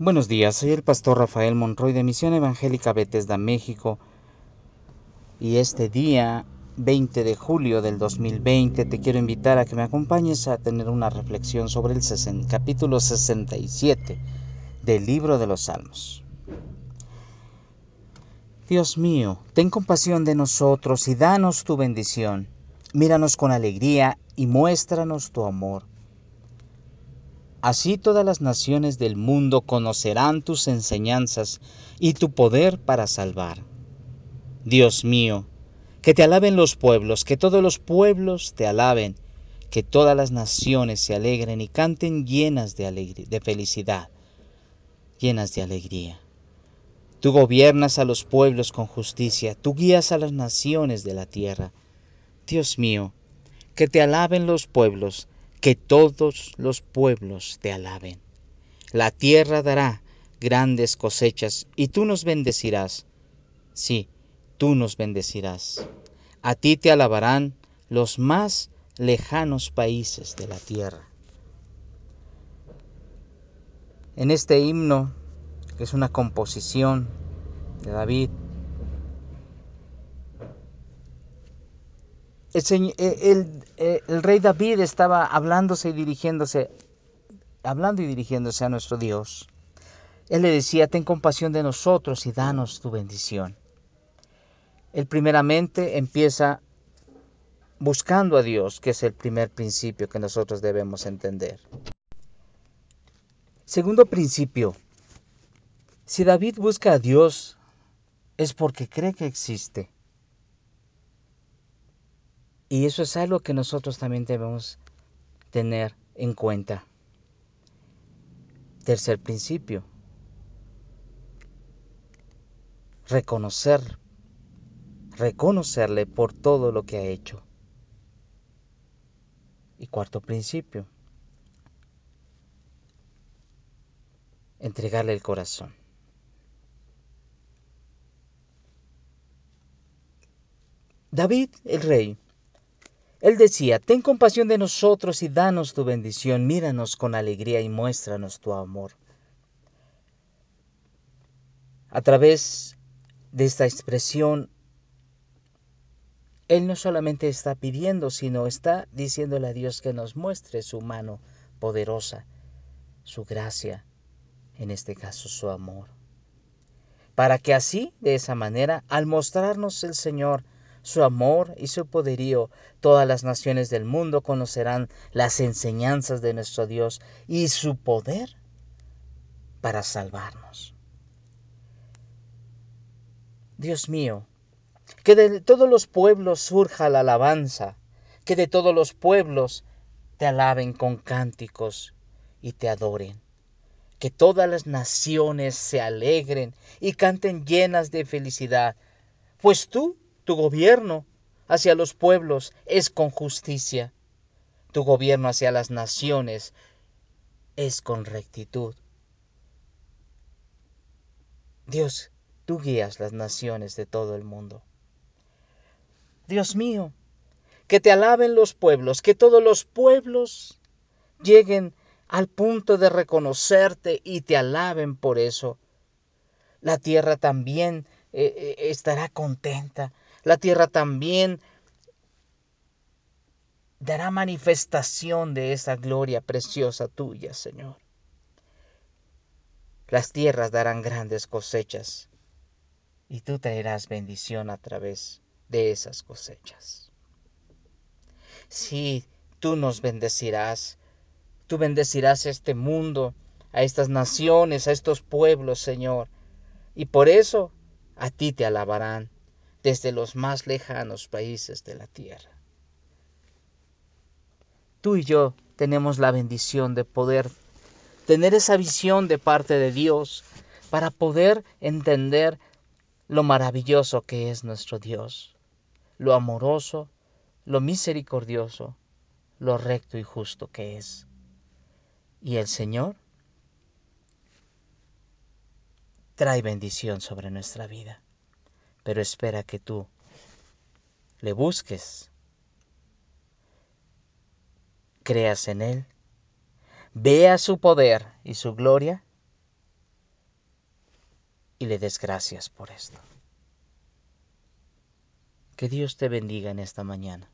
Buenos días, soy el pastor Rafael Monroy de Misión Evangélica Bethesda, México. Y este día, 20 de julio del 2020, te quiero invitar a que me acompañes a tener una reflexión sobre el capítulo 67 del libro de los Salmos. Dios mío, ten compasión de nosotros y danos tu bendición. Míranos con alegría y muéstranos tu amor Así todas las naciones del mundo conocerán tus enseñanzas y tu poder para salvar. Dios mío, que te alaben los pueblos, que todos los pueblos te alaben, que todas las naciones se alegren y canten llenas de, de felicidad, llenas de alegría. Tú gobiernas a los pueblos con justicia, tú guías a las naciones de la tierra. Dios mío, que te alaben los pueblos, que todos los pueblos te alaben. La tierra dará grandes cosechas y tú nos bendecirás. Sí, tú nos bendecirás. A ti te alabarán los más lejanos países de la tierra. En este himno, que es una composición de David, el, el, rey David estaba hablándose y dirigiéndose, hablando y dirigiéndose a nuestro Dios. Él le decía, ten compasión de nosotros y danos tu bendición. Él primeramente empieza buscando a Dios, que es el primer principio que nosotros debemos entender. Segundo principio, si David busca a Dios es porque cree que existe. Y eso es algo que nosotros también debemos tener en cuenta. Tercer principio. Reconocer, reconocerle por todo lo que ha hecho. Y cuarto principio. Entregarle el corazón. David, el rey, él decía, ten compasión de nosotros y danos tu bendición, míranos con alegría y muéstranos tu amor. A través de esta expresión, Él no solamente está pidiendo, sino está diciéndole a Dios que nos muestre su mano poderosa, su gracia, en este caso su amor. Para que así, de esa manera, al mostrarnos el Señor, su amor y su poderío, todas las naciones del mundo conocerán las enseñanzas de nuestro Dios y su poder para salvarnos. Dios mío, que de todos los pueblos surja la alabanza, que de todos los pueblos te alaben con cánticos y te adoren. Que todas las naciones se alegren y canten llenas de felicidad, pues tú tu gobierno hacia los pueblos es con justicia. Tu gobierno hacia las naciones es con rectitud. Dios, tú guías las naciones de todo el mundo. Dios mío, que te alaben los pueblos, que todos los pueblos lleguen al punto de reconocerte y te alaben por eso. La tierra también eh, eh, estará contenta la tierra también dará manifestación de esa gloria preciosa tuya, Señor. Las tierras darán grandes cosechas y tú traerás bendición a través de esas cosechas. Sí, tú nos bendecirás, tú bendecirás este mundo, a estas naciones, a estos pueblos, Señor, y por eso a ti te alabarán desde los más lejanos países de la tierra. Tú y yo tenemos la bendición de poder tener esa visión de parte de Dios para poder entender lo maravilloso que es nuestro Dios, lo amoroso, lo misericordioso, lo recto y justo que es. Y el Señor trae bendición sobre nuestra vida pero espera que tú le busques, creas en Él, vea su poder y su gloria y le des gracias por esto. Que Dios te bendiga en esta mañana.